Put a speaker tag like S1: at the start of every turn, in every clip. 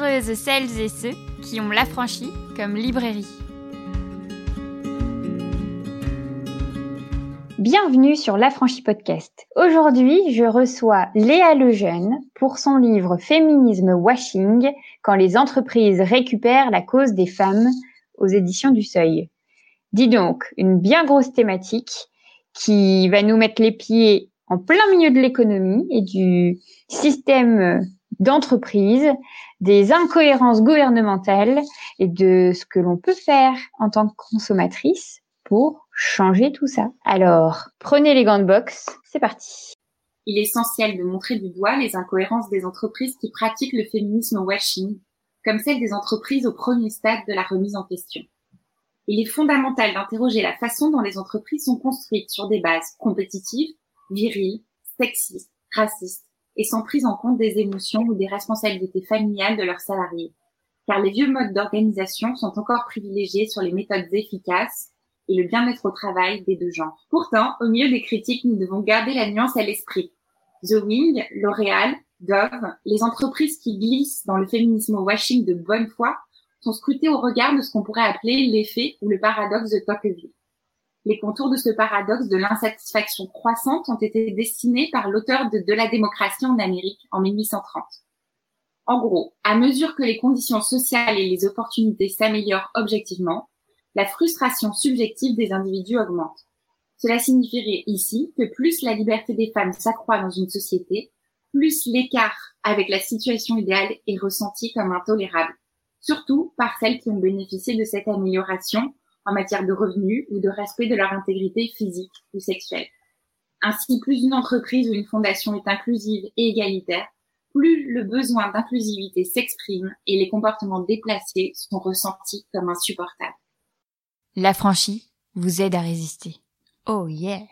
S1: Celles et ceux qui ont l'affranchi comme librairie.
S2: Bienvenue sur l'Affranchi Podcast. Aujourd'hui, je reçois Léa Lejeune pour son livre Féminisme Washing quand les entreprises récupèrent la cause des femmes aux éditions du Seuil. Dis donc, une bien grosse thématique qui va nous mettre les pieds en plein milieu de l'économie et du système d'entreprise, des incohérences gouvernementales et de ce que l'on peut faire en tant que consommatrice pour changer tout ça. Alors, prenez les gants de boxe, c'est parti.
S3: Il est essentiel de montrer du doigt les incohérences des entreprises qui pratiquent le féminisme washing, comme celle des entreprises au premier stade de la remise en question. Il est fondamental d'interroger la façon dont les entreprises sont construites sur des bases compétitives, viriles, sexistes, racistes, et sans prise en compte des émotions ou des responsabilités familiales de leurs salariés. Car les vieux modes d'organisation sont encore privilégiés sur les méthodes efficaces et le bien-être au travail des deux genres. Pourtant, au milieu des critiques, nous devons garder la nuance à l'esprit. The Wing, L'Oréal, Dove, les entreprises qui glissent dans le féminisme washing de bonne foi sont scrutées au regard de ce qu'on pourrait appeler l'effet ou le paradoxe de Tocqueville. Les contours de ce paradoxe de l'insatisfaction croissante ont été dessinés par l'auteur de De la démocratie en Amérique en 1830. En gros, à mesure que les conditions sociales et les opportunités s'améliorent objectivement, la frustration subjective des individus augmente. Cela signifierait ici que plus la liberté des femmes s'accroît dans une société, plus l'écart avec la situation idéale est ressenti comme intolérable, surtout par celles qui ont bénéficié de cette amélioration en matière de revenus ou de respect de leur intégrité physique ou sexuelle. Ainsi, plus une entreprise ou une fondation est inclusive et égalitaire, plus le besoin d'inclusivité s'exprime et les comportements déplacés sont ressentis comme insupportables.
S1: L'affranchi vous aide à résister. Oh yeah!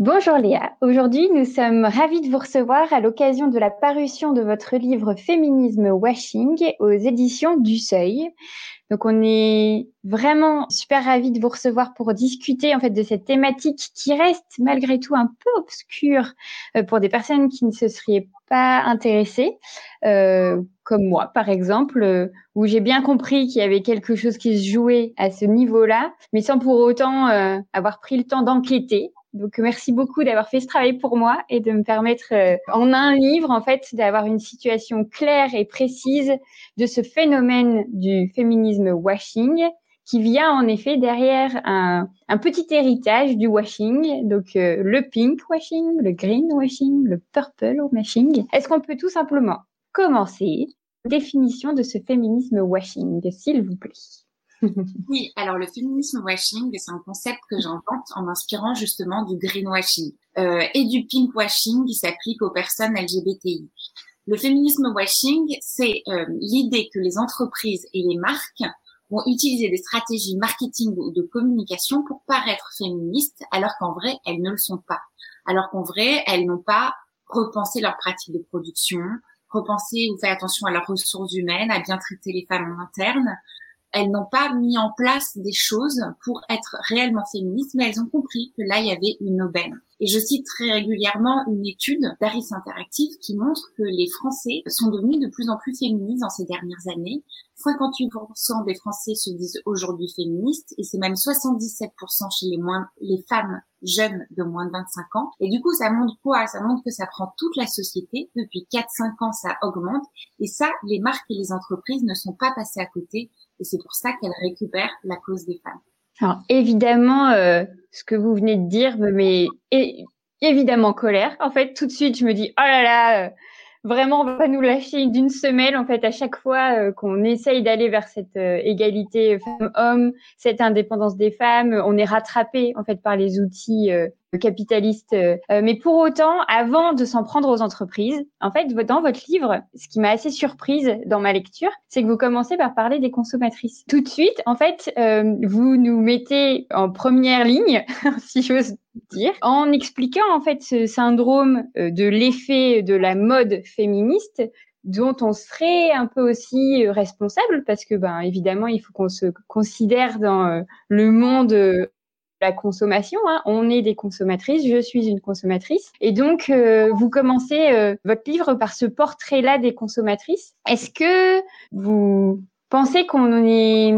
S2: Bonjour Léa, aujourd'hui nous sommes ravis de vous recevoir à l'occasion de la parution de votre livre Féminisme Washing aux éditions du Seuil. Donc on est vraiment super ravis de vous recevoir pour discuter en fait de cette thématique qui reste malgré tout un peu obscure euh, pour des personnes qui ne se seraient pas intéressées, euh, comme moi par exemple, euh, où j'ai bien compris qu'il y avait quelque chose qui se jouait à ce niveau-là, mais sans pour autant avoir pris le temps d'enquêter. Donc merci beaucoup d'avoir fait ce travail pour moi et de me permettre euh, en un livre en fait d'avoir une situation claire et précise de ce phénomène du féminisme washing qui vient en effet derrière un, petit héritage du washing, donc euh, le pink washing, le green washing, le purple washing. Est-ce qu'on peut tout simplement commencer? Définition de ce féminisme washing, s'il vous plaît
S3: oui, alors le féminisme washing, c'est un concept que j'invente en m'inspirant justement du greenwashing euh, et du pinkwashing qui s'applique aux personnes LGBTI. Le féminisme washing, c'est euh, l'idée que les entreprises et les marques vont utiliser des stratégies marketing ou de communication pour paraître féministes, alors qu'en vrai, elles ne le sont pas. Alors qu'en vrai, elles n'ont pas repensé leurs pratiques de production, repensé ou fait attention à leurs ressources humaines, à bien traiter les femmes en interne, elles n'ont pas mis en place des choses pour être réellement féministes, mais elles ont compris que là, il y avait une aubaine. Et je cite très régulièrement une étude d'Aris Interactive qui montre que les Français sont devenus de plus en plus féministes dans ces dernières années. 58% des Français se disent aujourd'hui féministes et c'est même 77% chez les, moins, les femmes jeunes de moins de 25 ans. Et du coup, ça montre quoi? Ça montre que ça prend toute la société. Depuis 4-5 ans, ça augmente. Et ça, les marques et les entreprises ne sont pas passées à côté et c'est pour ça qu'elle récupère la cause des femmes.
S2: Alors évidemment, euh, ce que vous venez de dire me met évidemment colère. En fait, tout de suite, je me dis oh là là, euh, vraiment, on va nous lâcher d'une semelle. En fait, à chaque fois euh, qu'on essaye d'aller vers cette égalité femmes-hommes, cette indépendance des femmes, on est rattrapé en fait par les outils capitaliste. Euh, mais pour autant, avant de s'en prendre aux entreprises, en fait, dans votre livre, ce qui m'a assez surprise dans ma lecture, c'est que vous commencez par parler des consommatrices. Tout de suite, en fait, euh, vous nous mettez en première ligne, si j'ose dire, en expliquant en fait ce syndrome euh, de l'effet de la mode féministe dont on serait un peu aussi responsable parce que ben évidemment il faut qu'on se considère dans le monde la consommation. Hein. On est des consommatrices, je suis une consommatrice. Et donc, euh, vous commencez euh, votre livre par ce portrait-là des consommatrices. Est-ce que vous pensez qu'on est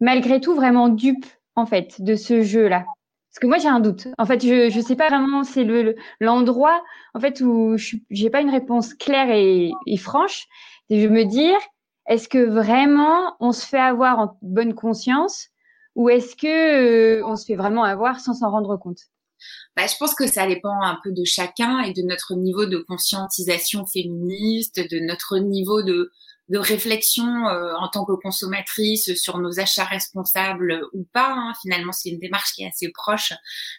S2: malgré tout vraiment dupe, en fait, de ce jeu-là? Parce que moi j'ai un doute. En fait, je je sais pas vraiment c'est le l'endroit en fait où je j'ai pas une réponse claire et, et franche. Et je me dire est-ce que vraiment on se fait avoir en bonne conscience? Ou est-ce que euh, on se fait vraiment avoir sans s'en rendre compte?
S3: Bah, je pense que ça dépend un peu de chacun et de notre niveau de conscientisation féministe, de notre niveau de, de réflexion euh, en tant que consommatrice sur nos achats responsables ou pas. Hein. Finalement, c'est une démarche qui est assez proche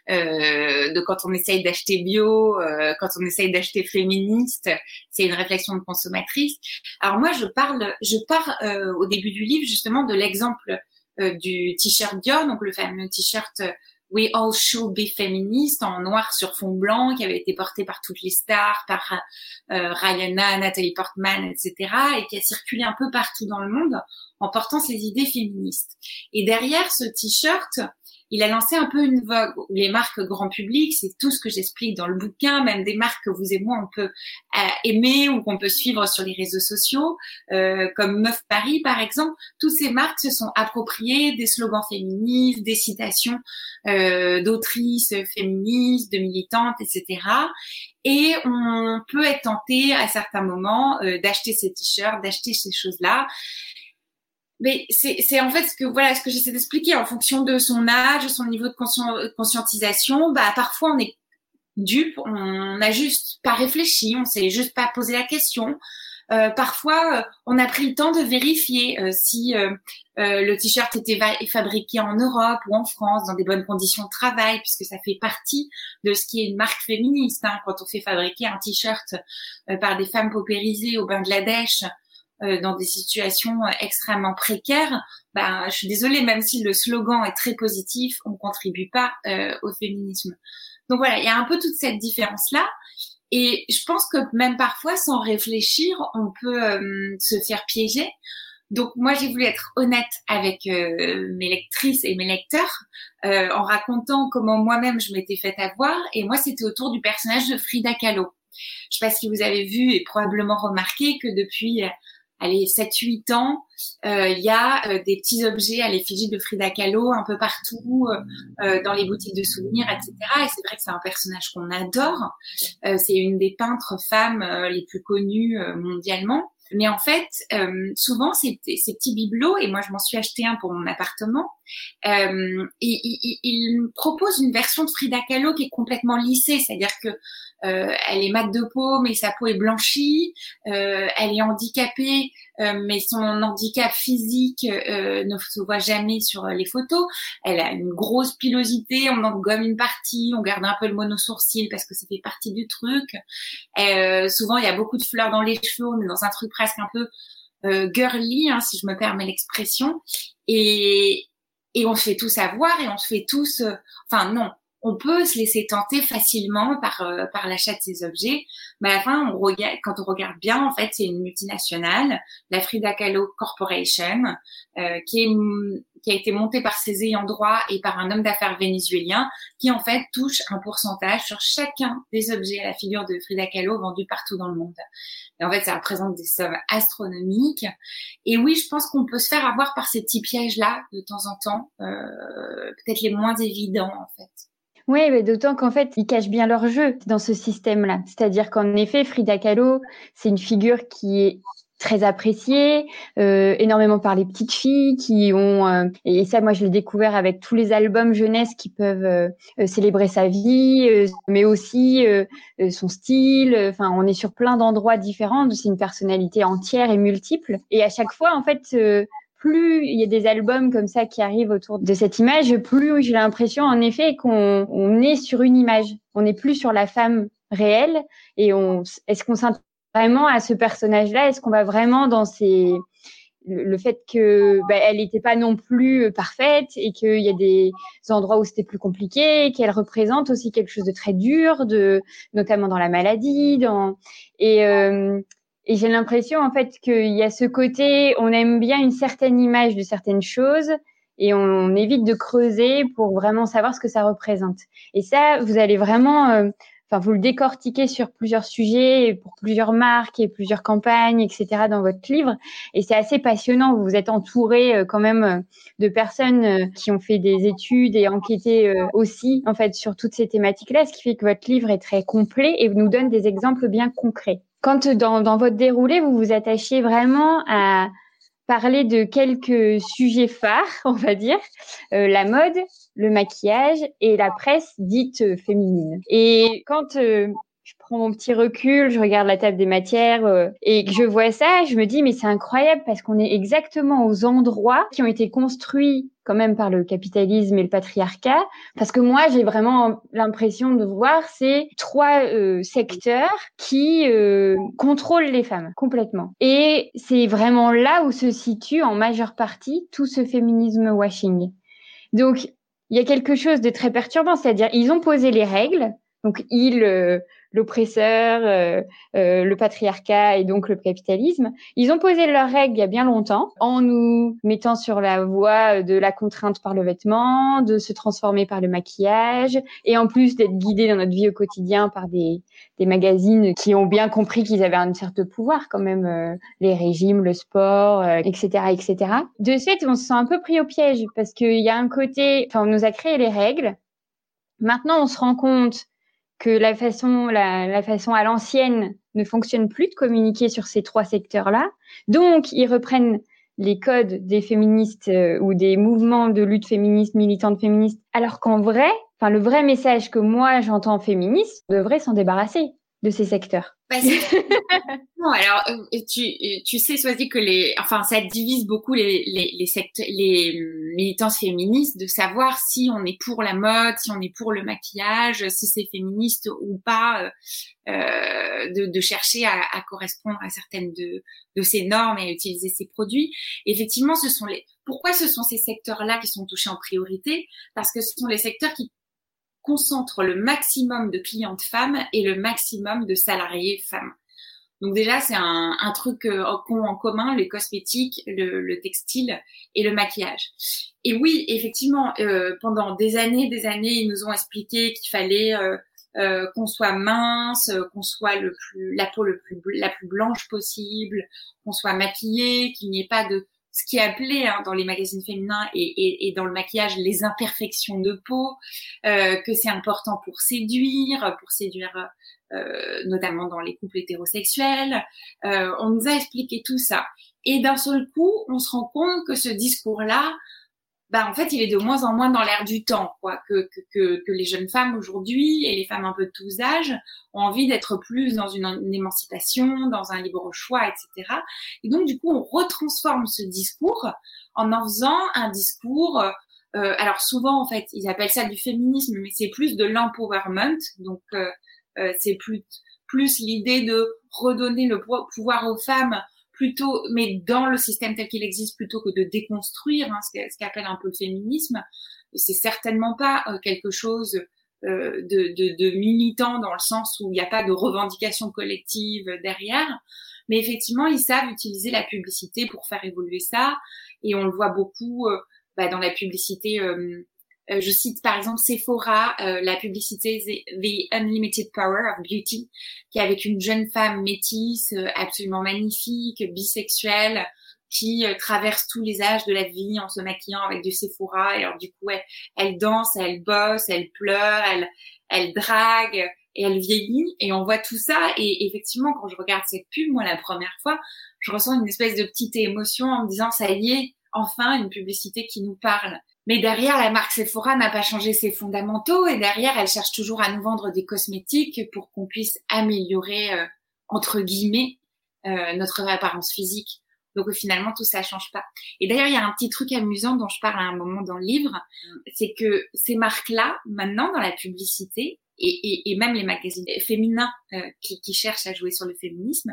S3: euh, de quand on essaye d'acheter bio, euh, quand on essaye d'acheter féministe. C'est une réflexion de consommatrice. Alors moi, je parle, je pars au début du livre justement de l'exemple euh, du t-shirt Dior, donc le fameux t-shirt euh, We All Should Be Feminist en noir sur fond blanc qui avait été porté par toutes les stars, par euh, Rihanna, Natalie Portman, etc. et qui a circulé un peu partout dans le monde en portant ses idées féministes. Et derrière ce t-shirt, il a lancé un peu une vogue où les marques grand public, c'est tout ce que j'explique dans le bouquin, même des marques que vous et moi on peut euh, aimer ou qu'on peut suivre sur les réseaux sociaux, euh, comme Meuf Paris par exemple. Toutes ces marques se sont appropriées des slogans féministes, des citations euh, d'autrices féministes, de militantes, etc. Et on peut être tenté à certains moments d'acheter ces t-shirts, d'acheter ces choses-là mais c'est en fait ce que voilà ce que j'essaie d'expliquer en fonction de son âge, son niveau de conscientisation. Bah parfois on est dupe, on n'a juste pas réfléchi, on s'est juste pas posé la question. Euh, parfois, euh, on a pris le temps de vérifier euh, si le t-shirt était fabriqué en Europe ou en France dans des bonnes conditions de travail, puisque ça fait partie de ce qui est une marque féministe. Hein, quand on fait fabriquer un t-shirt par des femmes paupérisées au Bangladesh, euh, dans des situations euh, extrêmement précaires, ben, je suis désolée, même si le slogan est très positif, on contribue pas euh, au féminisme. Donc voilà, il y a un peu toute cette différence-là. Et je pense que même parfois, sans réfléchir, on peut se faire piéger. Donc moi, j'ai voulu être honnête avec mes lectrices et mes lecteurs en racontant comment moi-même je m'étais fait avoir. Et moi, c'était autour du personnage de Frida Kahlo. Je sais pas si vous avez vu et probablement remarqué que depuis allez, 7-8 ans, euh, il y a euh, des petits objets à l'effigie de Frida Kahlo un peu partout, euh, dans les boutiques de souvenirs, etc. Et c'est vrai que c'est un personnage qu'on adore. c'est une des peintres femmes les plus connues mondialement. Mais en fait, souvent, ces, ces, petits bibelots, et moi je m'en suis acheté un pour mon appartement, euh, il, il, il, propose une version de Frida Kahlo qui est complètement lissée, c'est-à-dire que euh, elle est mate de peau, mais sa peau est blanchie. Euh, elle est handicapée, euh, mais son handicap physique ne se voit jamais sur les photos. Elle a une grosse pilosité, on en gomme une partie, on garde un peu le monosourcil parce que ça fait partie du truc. souvent, il y a beaucoup de fleurs dans les cheveux, on est dans un truc presque un peu girly, hein, si je me permets l'expression. Et, et on se fait tous avoir et on se fait tous, enfin non, on peut se laisser tenter facilement par euh, par l'achat de ces objets, mais à la fin, on regarde, quand on regarde bien, en fait, c'est une multinationale, la Frida Kahlo Corporation, euh, qui est qui a été montée par ses ayants droit et par un homme d'affaires vénézuélien, qui en fait touche un pourcentage sur chacun des objets à la figure de Frida Kahlo vendus partout dans le monde. Et en fait, ça représente des sommes astronomiques. Et oui, je pense qu'on peut se faire avoir par ces petits pièges-là de temps en temps, euh, peut-être les moins évidents en fait.
S2: Oui, mais d'autant qu'en fait, ils cachent bien leur jeu dans ce système-là. C'est-à-dire qu'en effet, Frida Kahlo, c'est une figure qui est très appréciée, euh, énormément par les petites filles qui ont euh, et ça moi je l'ai découvert avec tous les albums jeunesse qui peuvent euh, célébrer sa vie, mais aussi son style. Enfin, on est sur plein d'endroits différents. C'est une personnalité entière et multiple. Et à chaque fois, en fait, plus il y a des albums comme ça qui arrivent autour de cette image, plus j'ai l'impression en effet qu'on on est sur une image. On n'est plus sur la femme réelle et on est-ce qu'on s'intéresse vraiment à ce personnage-là? Est-ce qu'on va vraiment dans ces le fait que bah, elle n'était pas non plus parfaite et qu'il y a des endroits où c'était plus compliqué, qu'elle représente aussi quelque chose de très dur, de notamment dans la maladie, dans et euh, et j'ai l'impression en fait qu'il y a ce côté, on aime bien une certaine image de certaines choses, et on, évite de creuser pour vraiment savoir ce que ça représente. Et ça, vous allez vraiment, euh, vous le décortiquez sur plusieurs sujets, pour plusieurs marques et plusieurs campagnes, etc. dans votre livre. Et c'est assez passionnant. Vous êtes entouré euh, quand même euh, de personnes qui ont fait des études et enquêté aussi, en fait, sur toutes ces thématiques-là, ce qui fait que votre livre est très complet et nous donne des exemples bien concrets. Quand dans, dans votre déroulé, vous vous attachez vraiment à parler de quelques sujets phares, on va dire, euh, la mode, le maquillage et la presse dite féminine. Et quand euh, je prends mon petit recul, je regarde la table des matières euh, et que je vois ça, je me dis mais c'est incroyable parce qu'on est exactement aux endroits qui ont été construits quand même par le capitalisme et le patriarcat. Parce que moi, j'ai vraiment l'impression de voir ces trois euh, secteurs qui euh, contrôlent les femmes complètement. Et c'est vraiment là où se situe en majeure partie tout ce féminisme washing. Donc, il y a quelque chose de très perturbant, c'est-à-dire ils ont posé les règles. Donc, ils, euh, euh, le patriarcat et donc le capitalisme. Ils ont posé leurs règles il y a bien longtemps en nous mettant sur la voie de la contrainte par le vêtement, de se transformer par le maquillage et en plus d'être guidés dans notre vie au quotidien par des, des magazines qui ont bien compris qu'ils avaient un certain pouvoir quand même, euh, les régimes, le sport, etc., etc. De fait, on se sent un peu pris au piège parce qu'il y a un côté, enfin, on nous a créé les règles. Maintenant, on se rend compte que la façon, la, la façon à l'ancienne ne fonctionne plus de communiquer sur ces trois secteurs-là. Donc, ils reprennent les codes des féministes euh, ou des mouvements de lutte féministe, militante féministe, alors qu'en vrai, enfin, le vrai message que moi j'entends féministe devrait s'en débarrasser de ces secteurs.
S3: Bah, alors euh, tu, tu sais, Soisy, que les, enfin, ça divise beaucoup les les les, secteurs, les militances féministes de savoir si on est pour la mode, si on est pour le maquillage, si c'est féministe ou pas, euh, euh de, de chercher à, à, correspondre à certaines de de ces normes et à utiliser ces produits. effectivement, ce sont les pourquoi ce sont ces secteurs-là qui sont touchés en priorité? Parce que ce sont les secteurs qui concentre le maximum de clientes femmes et le maximum de salariés femmes. Donc déjà, c'est un, un truc euh, en commun, les cosmétiques, le, le, textile et le maquillage. Et oui, effectivement, euh, pendant des années, des années, ils nous ont expliqué qu'il fallait euh, euh qu'on soit mince, qu'on soit le plus, la peau le plus, la plus blanche possible, qu'on soit maquillé, qu'il n'y ait pas de ce qui est appelé hein, dans les magazines féminins et, et, et, dans le maquillage les imperfections de peau, euh, que c'est important pour séduire, pour séduire euh, notamment dans les couples hétérosexuels. Euh, on nous a expliqué tout ça. Et d'un seul coup, on se rend compte que ce discours-là, bah, en fait, il est de moins en moins dans l'air du temps, quoi, que, que, que, les jeunes femmes aujourd'hui et les femmes un peu de tous âges ont envie d'être plus dans une, émancipation, dans un libre choix, etc. Et donc, du coup, on retransforme ce discours en en faisant un discours. Euh, alors souvent, en fait, ils appellent ça du féminisme, mais c'est plus de l'empowerment. Donc, euh, euh, c'est plus plus l'idée de redonner le pouvoir aux femmes plutôt, mais dans le système tel qu'il existe, plutôt que de déconstruire hein, ce qu'appelle un peu le féminisme, c'est certainement pas euh, quelque chose euh, de, de, de, militant dans le sens où il n'y a pas de revendication collective derrière, mais effectivement, ils savent utiliser la publicité pour faire évoluer ça, et on le voit beaucoup euh, bah, dans la publicité euh, je cite par exemple Sephora, euh, la publicité The Unlimited Power of Beauty, qui est avec une jeune femme métisse, euh, absolument magnifique, bisexuelle, qui traverse tous les âges de la vie en se maquillant avec du Sephora. Et alors du coup, elle, elle danse, elle bosse, elle pleure, elle, elle drague et elle vieillit. Et on voit tout ça. Et effectivement, quand je regarde cette pub, moi la première fois, je ressens une espèce de petite émotion en me disant ça y est, enfin une publicité qui nous parle. Mais derrière, la marque Sephora n'a pas changé ses fondamentaux et derrière, elle cherche toujours à nous vendre des cosmétiques pour qu'on puisse améliorer, euh, entre guillemets, euh, notre apparence physique. Donc finalement, tout ça change pas. Et d'ailleurs, il y a un petit truc amusant dont je parle à un moment dans le livre, c'est que ces marques-là, maintenant dans la publicité, et, et, même les magazines féminins euh, qui, qui cherchent à jouer sur le féminisme,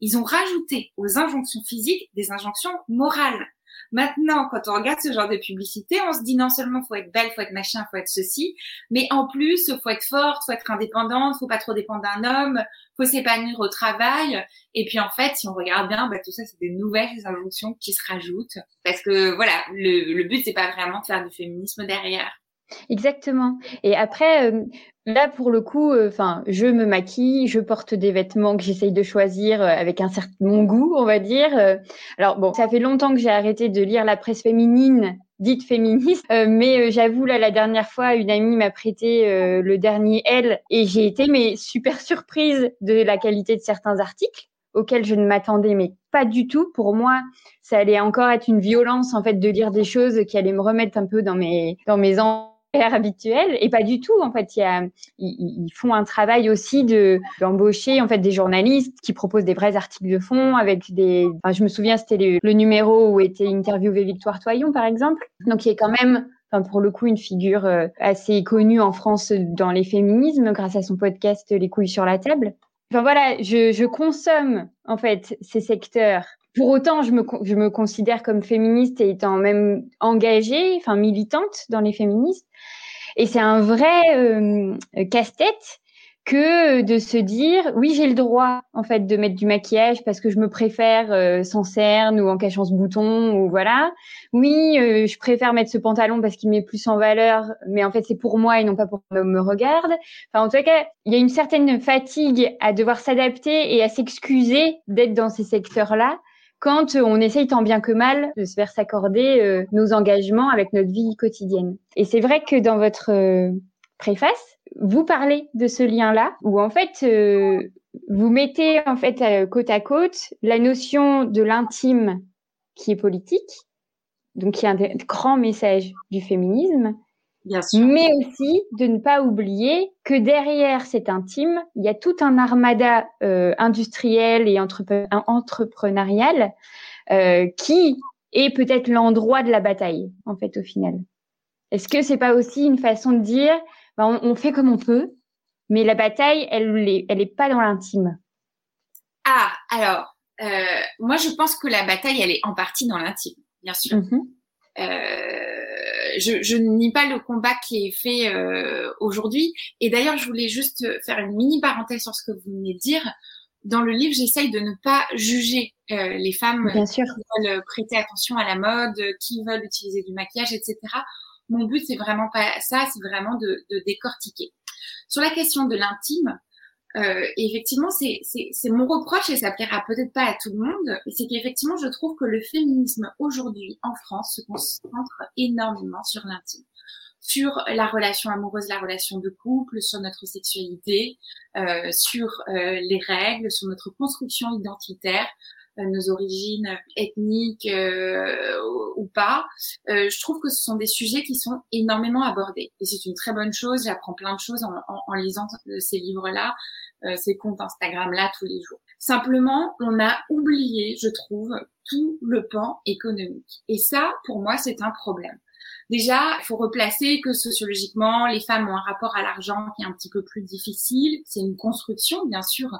S3: ils ont rajouté aux injonctions physiques des injonctions morales. Maintenant, quand on regarde ce genre de publicité, on se dit non seulement faut être belle, faut être machin, faut être ceci, mais en plus, faut être forte, faut être indépendante, faut pas trop dépendre d'un homme, faut s'épanouir au travail. Et puis en fait, si on regarde bien, bah, tout ça, c'est des nouvelles injonctions qui se rajoutent. Parce que voilà, le, le but, c'est pas vraiment de faire du féminisme derrière.
S2: Exactement. Et après, euh, là pour le coup, euh, enfin, je me maquille, je porte des vêtements que j'essaye de choisir euh, avec un certain mon goût, on va dire. alors bon, ça fait longtemps que j'ai arrêté de lire la presse féminine dite féministe, mais j'avoue là la dernière fois, une amie m'a prêté le dernier Elle et j'ai été mais super surprise de la qualité de certains articles auxquels je ne m'attendais mais pas du tout. Pour moi, ça allait encore être une violence en fait de lire des choses qui allaient me remettre un peu dans mes dans mes habituel. Et pas du tout en fait il y a, ils, font un travail aussi de d'embaucher en fait des journalistes qui proposent des vrais articles de fond avec des enfin, je me souviens c'était le, numéro où était interviewée Victoire Toyon par exemple. Donc il est quand même enfin, pour le coup une figure euh, assez connue en France dans les féminismes grâce à son podcast Les couilles sur la table. Enfin voilà je, je consomme en fait ces secteurs pour autant, je me, je me considère comme féministe et étant même engagée, enfin militante dans les féministes. Et c'est un vrai euh, casse-tête que de se dire oui j'ai le droit en fait de mettre du maquillage parce que je me préfère euh, sans cerne ou en cachant ce bouton ou voilà. Oui euh, je préfère mettre ce pantalon parce qu'il met plus en valeur mais en fait c'est pour moi et non pas pour qu'on me regarde. Enfin en tout cas il y a une certaine fatigue à devoir s'adapter et à s'excuser d'être dans ces secteurs là quand on essaye tant bien que mal de se faire s'accorder euh, nos engagements avec notre vie quotidienne. Et c'est vrai que dans votre euh, préface, vous parlez de ce lien-là, où en fait, euh, vous mettez en fait côte à côte la notion de l'intime qui est politique, donc qui est un grand message du féminisme, mais aussi de ne pas oublier que derrière cet intime, il y a tout un armada euh, industriel et entrepreneurial euh, qui est peut-être l'endroit de la bataille, en fait, au final. Est-ce que c'est pas aussi une façon de dire, ben, on, fait comme on peut, mais la bataille, elle est, elle est pas dans l'intime?
S3: Ah, alors, euh, moi, je pense que la bataille, elle est en partie dans l'intime, bien sûr. Mm-hmm. Je, je ne nie pas le combat qui est fait euh, aujourd'hui. Et d'ailleurs, je voulais juste faire une mini parenthèse sur ce que vous venez de dire. Dans le livre, j'essaye de ne pas juger euh, les femmes
S2: qui
S3: veulent prêter attention à la mode, qui veulent utiliser du maquillage, etc. Mon but, c'est vraiment pas ça, c'est vraiment de, de décortiquer. Sur la question de l'intime, euh, effectivement, c'est mon reproche et ça plaira peut-être pas à tout le monde, c'est qu'effectivement, je trouve que le féminisme aujourd'hui en France se concentre énormément sur l'intime, sur la relation amoureuse, la relation de couple, sur notre sexualité, euh, sur euh, les règles, sur notre construction identitaire, nos origines ethniques euh, ou pas. Euh, je trouve que ce sont des sujets qui sont énormément abordés et c'est une très bonne chose. J'apprends plein de choses en, en, en lisant ces livres-là, ces comptes Instagram-là tous les jours. Simplement, on a oublié, je trouve, tout le pan économique. Et ça, pour moi, c'est un problème. Déjà, il faut replacer que sociologiquement, les femmes ont un rapport à l'argent qui est un petit peu plus difficile. C'est une construction, bien sûr,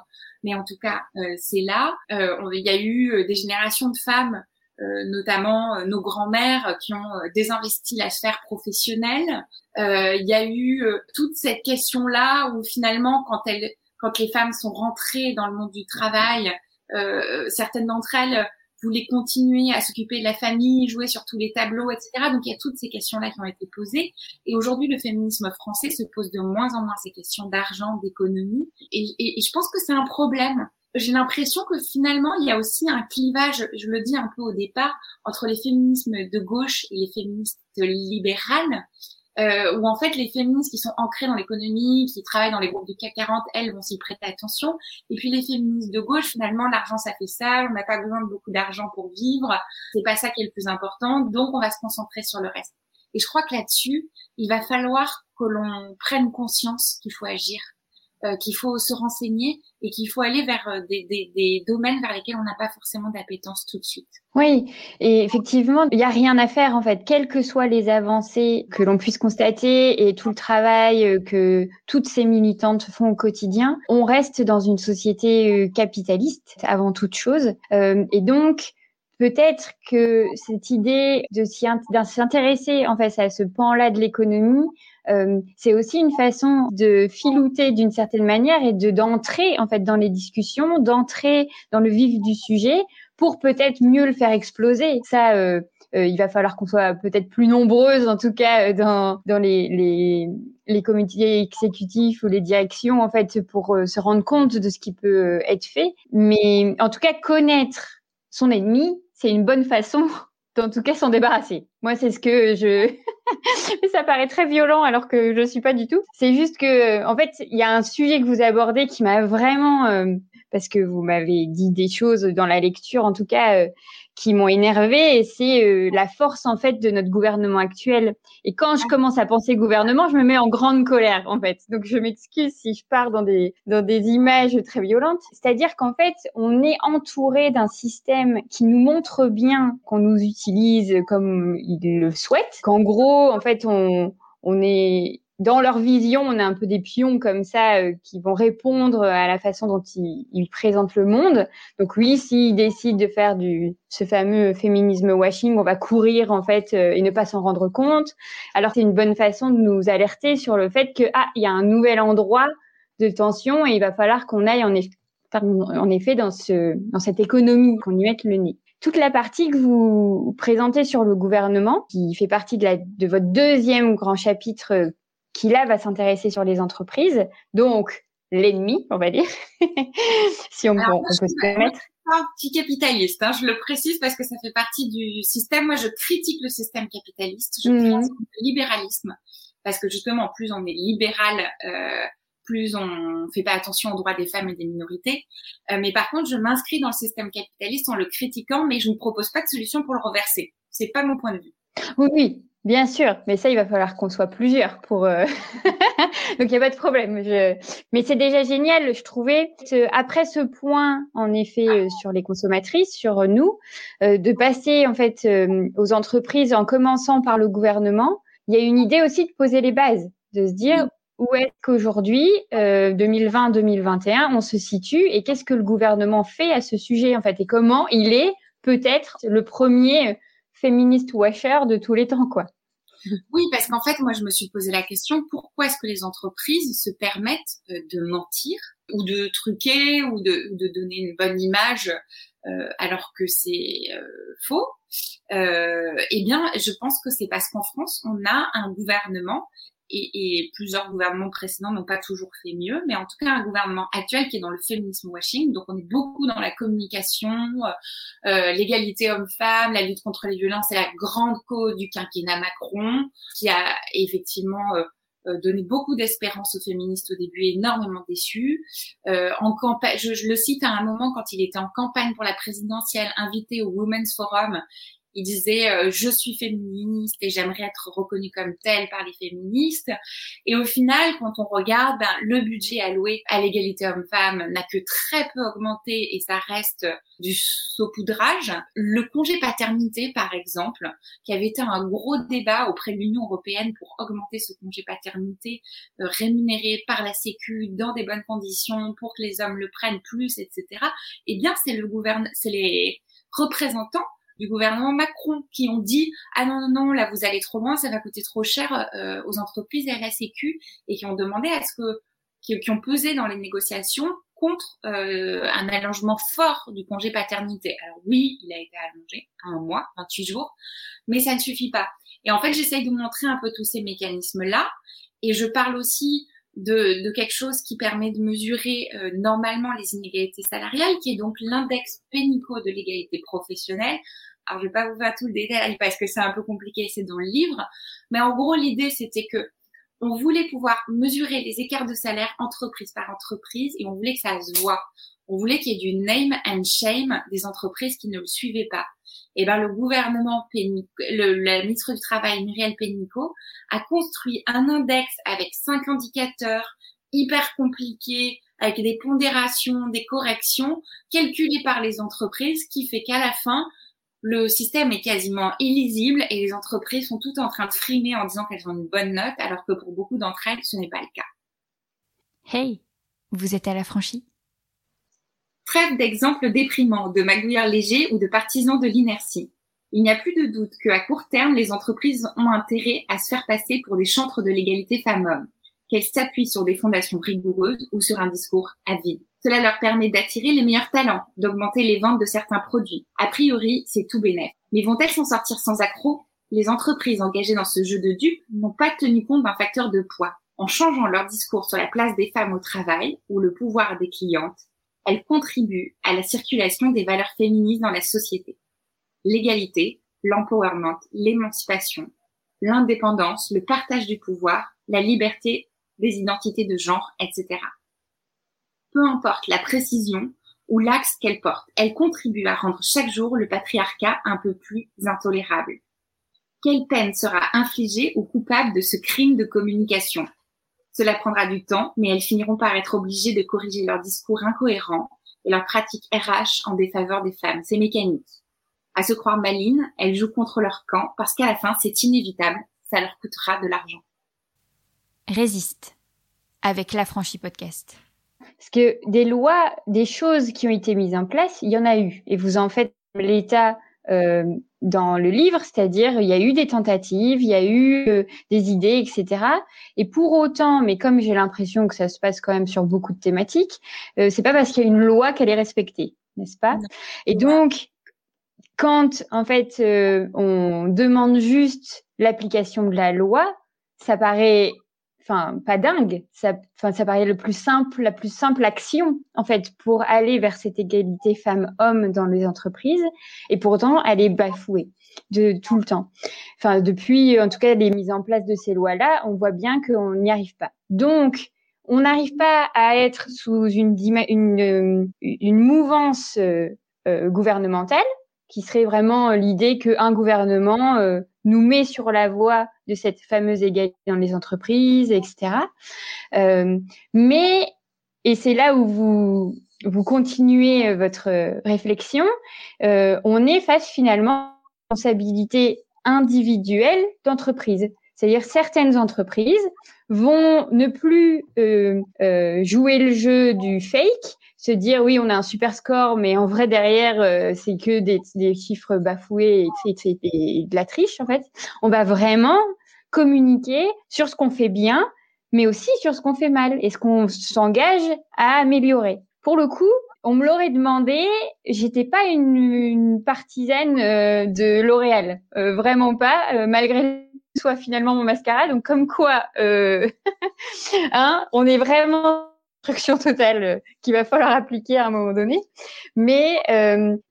S3: mais en tout cas, euh, c'est là. Euh, il y a eu euh, des générations de femmes, notamment nos grands-mères, qui ont désinvesti la sphère professionnelle. Il y a eu toute cette question-là où finalement, quand elles, quand les femmes sont rentrées dans le monde du travail, certaines d'entre elles voulait continuer à s'occuper de la famille, jouer sur tous les tableaux, etc. Donc il y a toutes ces questions-là qui ont été posées. Et aujourd'hui, le féminisme français se pose de moins en moins ces questions d'argent, d'économie. Et, et, je pense que c'est un problème. J'ai l'impression que finalement, il y a aussi un clivage, je le dis un peu au départ, entre les féminismes de gauche et les féministes libérales euh, où en fait les féministes qui sont ancrées dans l'économie, qui travaillent dans les groupes du CAC 40, elles vont s'y prêter attention. Et puis les féministes de gauche, finalement, l'argent ça fait ça, on n'a pas besoin de beaucoup d'argent pour vivre, c'est pas ça qui est le plus important, donc on va se concentrer sur le reste. Et je crois que là-dessus, il va falloir que l'on prenne conscience qu'il faut agir euh, qu'il faut se renseigner et qu'il faut aller vers euh, des, des, des, domaines vers lesquels on n'a pas forcément d'appétence tout de suite.
S2: Oui, et effectivement, il n'y a rien à faire en fait, quelles que soient les avancées que l'on puisse constater et tout le travail euh, que toutes ces militantes font au quotidien, on reste dans une société capitaliste avant toute chose. Euh, et donc, peut-être que cette idée de s'intéresser en fait à ce pan-là de l'économie, euh, c'est aussi une façon de filouter d'une certaine manière et de d'entrer en fait dans les discussions, d'entrer dans le vif du sujet pour peut-être mieux le faire exploser. Ça, euh, euh, il va falloir qu'on soit peut-être plus nombreuses, en tout cas dans, dans les, les, les comités exécutifs ou les directions, en fait, pour se rendre compte de ce qui peut être fait. Mais en tout cas, connaître son ennemi, c'est une bonne façon en tout cas s'en débarrasser. Moi, c'est ce que je. ça paraît très violent alors que je suis pas du tout. C'est juste que, en fait, il y a un sujet que vous abordez qui m'a vraiment, euh, parce que vous m'avez dit des choses dans la lecture, en tout cas, euh, qui m'ont énervé et c'est euh, la force en fait de notre gouvernement actuel. Et quand je commence à penser gouvernement, je me mets en grande colère en fait. Donc je m'excuse si je pars dans des dans des images très violentes. C'est-à-dire qu'en fait, on est entouré d'un système qui nous montre bien qu'on nous utilise comme il le souhaite. Qu'en gros, en fait, on on est dans leur vision, on a un peu des pions comme ça euh, qui vont répondre à la façon dont ils, ils présentent le monde. Donc oui, s'ils décident de faire du ce fameux féminisme washing, on va courir en fait euh, et ne pas s'en rendre compte. Alors c'est une bonne façon de nous alerter sur le fait que ah il y a un nouvel endroit de tension et il va falloir qu'on aille en, en effet dans ce dans cette économie qu'on y mette le nez toute la partie que vous présentez sur le gouvernement, qui fait partie de, la, de votre deuxième grand chapitre qui là va s'intéresser sur les entreprises, donc l'ennemi, on va dire, si on, peut, on peut se permettre.
S3: Anti-capitaliste, hein, je le précise parce que ça fait partie du système. Moi, je critique le système capitaliste, je mmh. le libéralisme, parce que justement, plus on est libéral, euh, plus on fait pas attention aux droits des femmes et des minorités. Euh, mais par contre, je m'inscris dans le système capitaliste en le critiquant, mais je ne propose pas de solution pour le reverser. C'est pas mon point de vue.
S2: Oui, Bien sûr, mais ça, il va falloir qu'on soit plusieurs pour. Euh, donc il n'y a pas de problème. Je... Mais c'est déjà génial, je trouvais. Après ce point, en effet, euh, sur les consommatrices, sur nous, euh, de passer en fait aux entreprises en commençant par le gouvernement. Il y a une idée aussi de poser les bases, de se dire où est-ce qu'aujourd'hui, 2020-2021, on se situe et qu'est-ce que le gouvernement fait à ce sujet en fait et comment il est peut-être le premier féministe washer de tous les temps, quoi.
S3: Oui, parce qu'en fait, moi, je me suis posé la question pourquoi est-ce que les entreprises se permettent euh, de mentir ou de truquer ou de, donner une bonne image euh, alors que c'est euh, faux? Eh bien, je pense que c'est parce qu'en France, on a un gouvernement et, et, plusieurs gouvernements précédents n'ont pas toujours fait mieux, mais en tout cas un gouvernement actuel qui est dans le féminisme washing, donc on est beaucoup dans la communication, euh, euh l'égalité homme-femme, la lutte contre les violences, c'est la grande cause du quinquennat Macron, qui a effectivement euh, euh donné beaucoup d'espérance aux féministes au début, énormément déçus. Euh, en campagne, je, je, le cite à un moment quand il était en campagne pour la présidentielle, invité au Women's Forum, il disait euh, je suis féministe et j'aimerais être reconnue comme telle par les féministes. Et au final, quand on regarde, ben, le budget alloué à l'égalité homme-femme n'a que très peu augmenté et ça reste du saupoudrage. Le congé paternité, par exemple, qui avait été un gros débat auprès de l'Union européenne pour augmenter ce congé paternité euh, rémunéré par la Sécu dans des bonnes conditions pour que les hommes le prennent plus, etc. Eh bien, c'est le gouvernement, c'est les représentants du gouvernement Macron qui ont dit ah non non non là vous allez trop loin ça va coûter trop cher euh, aux entreprises et à la et qui ont demandé à ce que qui, ont pesé dans les négociations contre euh, un allongement fort du congé paternité. Alors oui, il a été allongé un mois, 28 jours, mais ça ne suffit pas. Et en fait, j'essaye de montrer un peu tous ces mécanismes-là. Et je parle aussi de, de, quelque chose qui permet de mesurer euh, normalement les inégalités salariales, qui est donc l'index Pénico de l'égalité professionnelle. Alors, je vais pas vous faire tout le détail parce que c'est un peu compliqué, c'est dans le livre. Mais en gros, l'idée, c'était que on voulait pouvoir mesurer les écarts de salaire entreprise par entreprise et on voulait que ça se voit. On voulait qu'il y ait du name and shame des entreprises qui ne le suivaient pas eh ben, le gouvernement, le, la ministre du Travail, Muriel Pénicaud, a construit un index avec cinq indicateurs hyper compliqués, avec des pondérations, des corrections, calculées par les entreprises, qui fait qu'à la fin, le système est quasiment illisible et les entreprises sont toutes en train de frimer en disant qu'elles ont une bonne note, alors que pour beaucoup d'entre elles, ce n'est pas le cas.
S1: Hey, vous êtes à la franchie
S3: Trêve d'exemples déprimants, de magouilleurs légers ou de partisans de l'inertie. Il n'y a plus de doute qu'à court terme, les entreprises ont intérêt à se faire passer pour des chantres de l'égalité femmes-hommes, qu'elles s'appuient sur des fondations rigoureuses ou sur un discours avide. Cela leur permet d'attirer les meilleurs talents, d'augmenter les ventes de certains produits. A priori, c'est tout bénéf. Mais vont-elles s'en sortir sans accroc? Les entreprises engagées dans ce jeu de dupes n'ont pas tenu compte d'un facteur de poids. En changeant leur discours sur la place des femmes au travail ou le pouvoir des clientes, elles contribuent à la circulation des valeurs féministes dans la société. L'égalité, l'empowerment, l'émancipation, l'indépendance, le partage du pouvoir, la liberté des identités de genre, etc peu importe la précision ou l'axe qu'elle porte, elle contribue à rendre chaque jour le patriarcat un peu plus intolérable. Quelle peine sera infligée aux coupables de ce crime de communication? Cela prendra du temps, mais elles finiront par être obligées de corriger leur discours incohérent et leurs pratiques RH en défaveur des femmes. C'est mécanique. À se croire malines, elles jouent contre leur camp parce qu'à la fin, c'est inévitable, ça leur coûtera de l'argent.
S1: Résiste avec la franchise podcast.
S2: Parce que des lois, des choses qui ont été mises en place, il y en a eu. Et vous en faites l'état euh, dans le livre, c'est-à-dire il y a eu des tentatives, il y a eu euh, des idées, etc. Et pour autant, mais comme j'ai l'impression que ça se passe quand même sur beaucoup de thématiques, euh, c'est pas parce qu'il y a une loi qu'elle est respectée, n'est-ce pas? Et donc, quand en fait euh, on demande juste l'application de la loi, ça paraît enfin pas dingue, ça, enfin ça paraît le plus simple, la plus simple action en fait pour aller vers cette égalité femmes-hommes dans les entreprises, et pourtant elle est bafouée de tout le temps. Enfin depuis en tout cas les mises en place de ces lois-là, on voit bien qu'on n'y arrive pas. Donc on n'arrive pas à être sous une une, une mouvance euh, euh, gouvernementale qui serait vraiment l'idée qu'un gouvernement euh, nous met sur la voie de cette fameuse égalité dans les entreprises, etc. Euh, mais, et c'est là où vous, vous continuez euh, votre réflexion, euh, on est face finalement à une responsabilité individuelle d'entreprise. C'est-à-dire certaines entreprises vont ne plus euh, euh, jouer le jeu du fake, se dire oui on a un super score, mais en vrai derrière euh, c'est que des, des, chiffres bafoués et, et, et, de la triche en fait. On va vraiment communiquer sur ce qu'on fait bien, mais aussi sur ce qu'on fait mal et ce qu'on s'engage à améliorer. Pour le coup, on me l'aurait demandé, j'étais pas une, une partisane euh, de L'Oréal, euh, vraiment pas, euh, malgré soit finalement mon mascara. Donc comme quoi, hein, on est vraiment instruction totale qu'il va falloir appliquer à un moment donné. Mais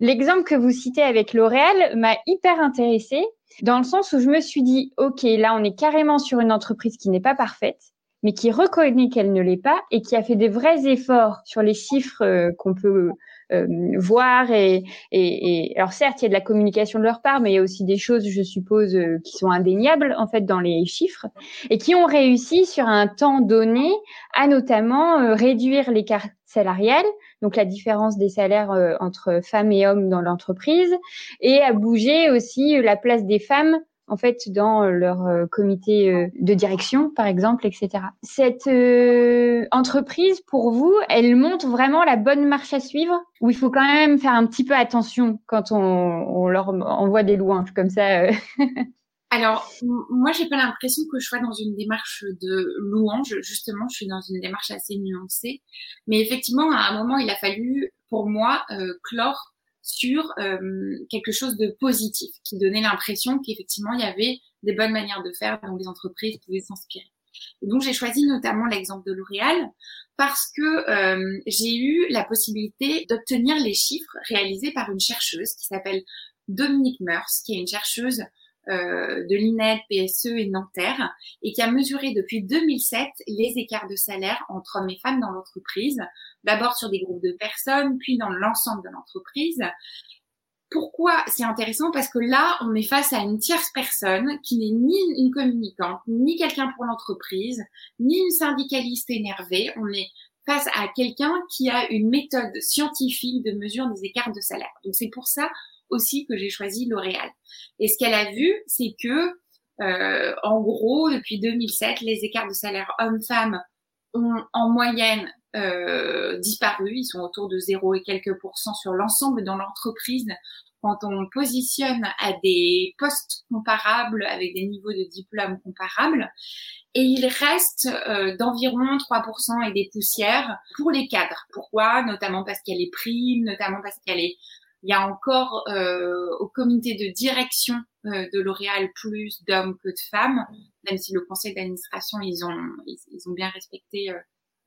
S2: l'exemple que vous citez avec L'Oréal m'a hyper intéressée dans le sens où je me suis dit, OK, là, on est carrément sur une entreprise qui n'est pas parfaite, mais qui reconnaît qu'elle ne l'est pas et qui a fait des vrais efforts sur les chiffres euh, qu'on peut euh, voir. Et, et, et, alors certes, il y a de la communication de leur part, mais il y a aussi des choses, je suppose, euh, qui sont indéniables en fait dans les chiffres et qui ont réussi sur un temps donné à notamment réduire l'écart salarial, donc la différence des salaires entre femmes et hommes dans l'entreprise, et à bouger aussi la place des femmes en fait dans leur euh, comité euh, de direction, par exemple, etc. Cette euh, entreprise, pour vous, elle montre vraiment la bonne marche à suivre ou il faut quand même faire un petit peu attention quand on, on leur envoie des louanges comme ça
S3: Alors, moi, j'ai pas l'impression que je sois dans une démarche de louange. Justement, je suis dans une démarche assez nuancée. Mais effectivement, à un moment, il a fallu, pour moi, clore sur euh, quelque chose de positif, qui donnait l'impression qu'effectivement il y avait des bonnes manières de faire dont les entreprises pouvaient s'inspirer. Et donc j'ai choisi notamment l'exemple de L'Oréal parce que euh, j'ai eu la possibilité d'obtenir les chiffres réalisés par une chercheuse qui s'appelle Dominique Meurs, qui est une chercheuse de l'INED, PSE et Nanterre, et qui a mesuré depuis 2007 les écarts de salaire entre hommes et femmes dans l'entreprise, d'abord sur des groupes de personnes, puis dans l'ensemble de l'entreprise. Pourquoi c'est intéressant? Parce que là, on est face à une tierce personne qui n'est ni une communicante, ni quelqu'un pour l'entreprise, ni une syndicaliste énervée. On est face à quelqu'un qui a une méthode scientifique de mesure des écarts de salaire. Donc c'est pour ça aussi que j'ai choisi L'Oréal. Et ce qu'elle a vu, c'est que, euh, en gros, depuis 2007, les écarts de salaire hommes-femmes ont en moyenne euh, disparus. Ils sont autour de 0 et quelques pourcents sur l'ensemble dans l'entreprise quand on positionne à des postes comparables avec des niveaux de diplôme comparables. Et il reste euh, d'environ 3% et des poussières pour les cadres. Pourquoi? Notamment parce qu'il y a les primes, notamment parce qu'il y a les il y a encore euh, au comité de direction euh, de L'Oréal plus d'hommes que de femmes, même si le conseil d'administration ils ont ils, ont bien respecté euh,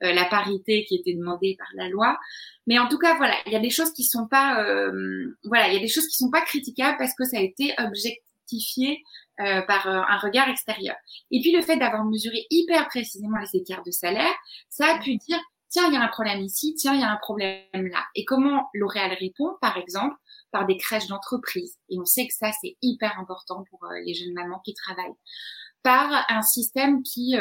S3: euh, la parité qui était demandée par la loi. Mais en tout cas, voilà, il y a des choses qui sont pas, euh, voilà, il y a des choses qui sont pas critiquables parce que ça a été objectifié euh, par un regard extérieur. Et puis le fait d'avoir mesuré hyper précisément les écarts de salaire, ça a pu dire tiens, il y a un problème ici, tiens, il y a un problème là. Et comment L'Oréal répond, par exemple, par des crèches d'entreprise. Et on sait que ça, c'est hyper important pour les jeunes mamans qui travaillent. Par un système qui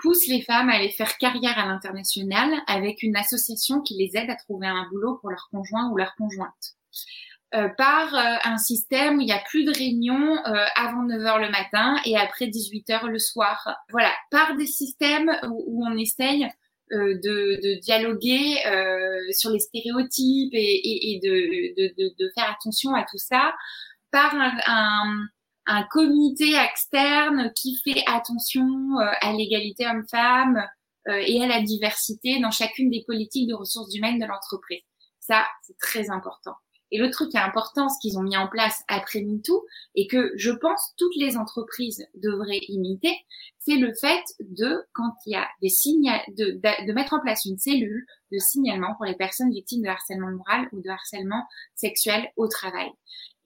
S3: pousse les femmes à aller faire carrière à l'international avec une association qui les aide à trouver un boulot pour leur conjoint ou leur conjointe. Euh, par euh, un système où il n'y a plus de réunions euh, avant 9h le matin et après 18h le soir. Voilà, par des systèmes où, on essaye de, de, dialoguer sur les stéréotypes et, et, de, de, de, faire attention à tout ça, par un, un un comité externe qui fait attention euh, à l'égalité homme-femme euh, et à la diversité dans chacune des politiques de ressources humaines de l'entreprise. Ça, c'est très important. Et le truc qui est important, ce qu'ils ont mis en place après MeToo, et que je pense toutes les entreprises devraient imiter, c'est le fait de, quand il y a des signes, de, de, mettre en place une cellule de signalement pour les personnes victimes de harcèlement moral ou de harcèlement sexuel au travail.